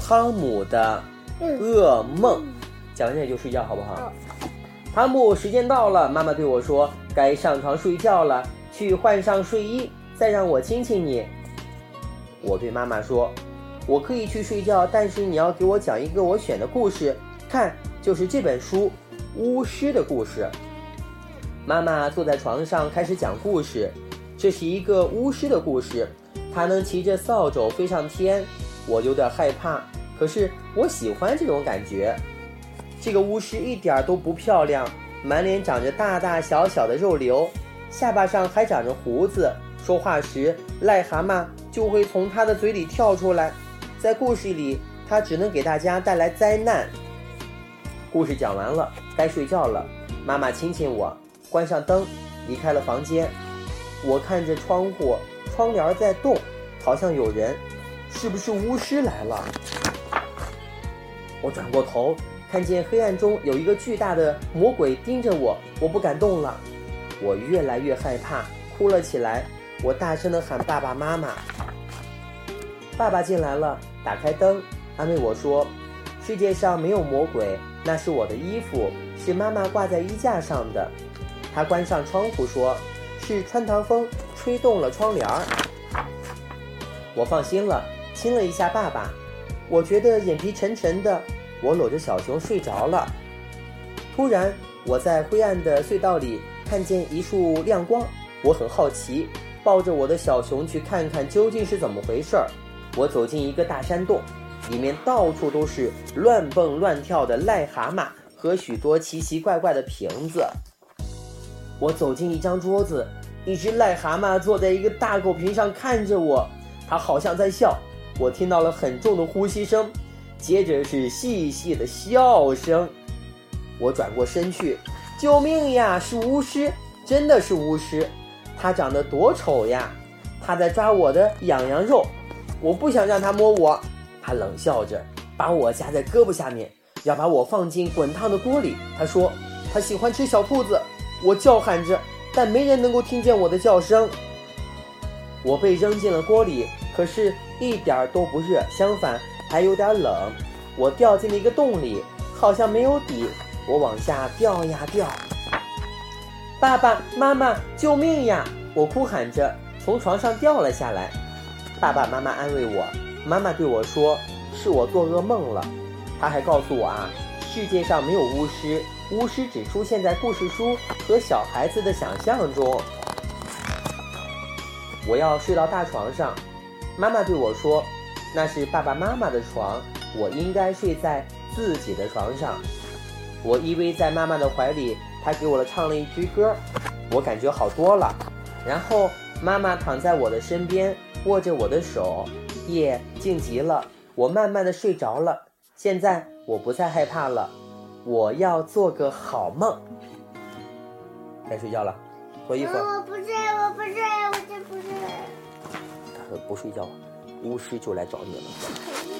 汤姆的噩梦，讲完这就睡觉好不好？汤姆，时间到了，妈妈对我说，该上床睡觉了，去换上睡衣，再让我亲亲你。我对妈妈说，我可以去睡觉，但是你要给我讲一个我选的故事，看，就是这本书《巫师的故事》。妈妈坐在床上开始讲故事，这是一个巫师的故事，他能骑着扫帚飞上天。我有点害怕，可是我喜欢这种感觉。这个巫师一点都不漂亮，满脸长着大大小小的肉瘤，下巴上还长着胡子。说话时，癞蛤蟆就会从他的嘴里跳出来。在故事里，他只能给大家带来灾难。故事讲完了，该睡觉了。妈妈亲亲我，关上灯，离开了房间。我看着窗户，窗帘在动，好像有人。是不是巫师来了？我转过头，看见黑暗中有一个巨大的魔鬼盯着我，我不敢动了。我越来越害怕，哭了起来。我大声地喊爸爸妈妈。爸爸进来了，打开灯，安慰我说：“世界上没有魔鬼，那是我的衣服，是妈妈挂在衣架上的。”他关上窗户说：“是穿堂风吹动了窗帘儿。”我放心了。亲了一下爸爸，我觉得眼皮沉沉的。我搂着小熊睡着了。突然，我在灰暗的隧道里看见一束亮光，我很好奇，抱着我的小熊去看看究竟是怎么回事儿。我走进一个大山洞，里面到处都是乱蹦乱跳的癞蛤蟆和许多奇奇怪怪的瓶子。我走进一张桌子，一只癞蛤蟆坐在一个大狗瓶上看着我，它好像在笑。我听到了很重的呼吸声，接着是细细的笑声。我转过身去，救命呀！是巫师，真的是巫师。他长得多丑呀！他在抓我的痒痒肉，我不想让他摸我。他冷笑着，把我夹在胳膊下面，要把我放进滚烫的锅里。他说他喜欢吃小兔子。我叫喊着，但没人能够听见我的叫声。我被扔进了锅里。可是，一点儿都不热，相反还有点冷。我掉进了一个洞里，好像没有底。我往下掉呀掉。爸爸妈妈，救命呀！我哭喊着从床上掉了下来。爸爸妈妈安慰我。妈妈对我说：“是我做噩梦了。”他还告诉我啊，世界上没有巫师，巫师只出现在故事书和小孩子的想象中。我要睡到大床上。妈妈对我说：“那是爸爸妈妈的床，我应该睡在自己的床上。”我依偎在妈妈的怀里，她给我唱了一支歌，我感觉好多了。然后妈妈躺在我的身边，握着我的手，夜静极了，我慢慢的睡着了。现在我不再害怕了，我要做个好梦。该睡觉了，脱衣服。我不睡，我不睡，我真不睡。不睡觉，巫师就来找你了。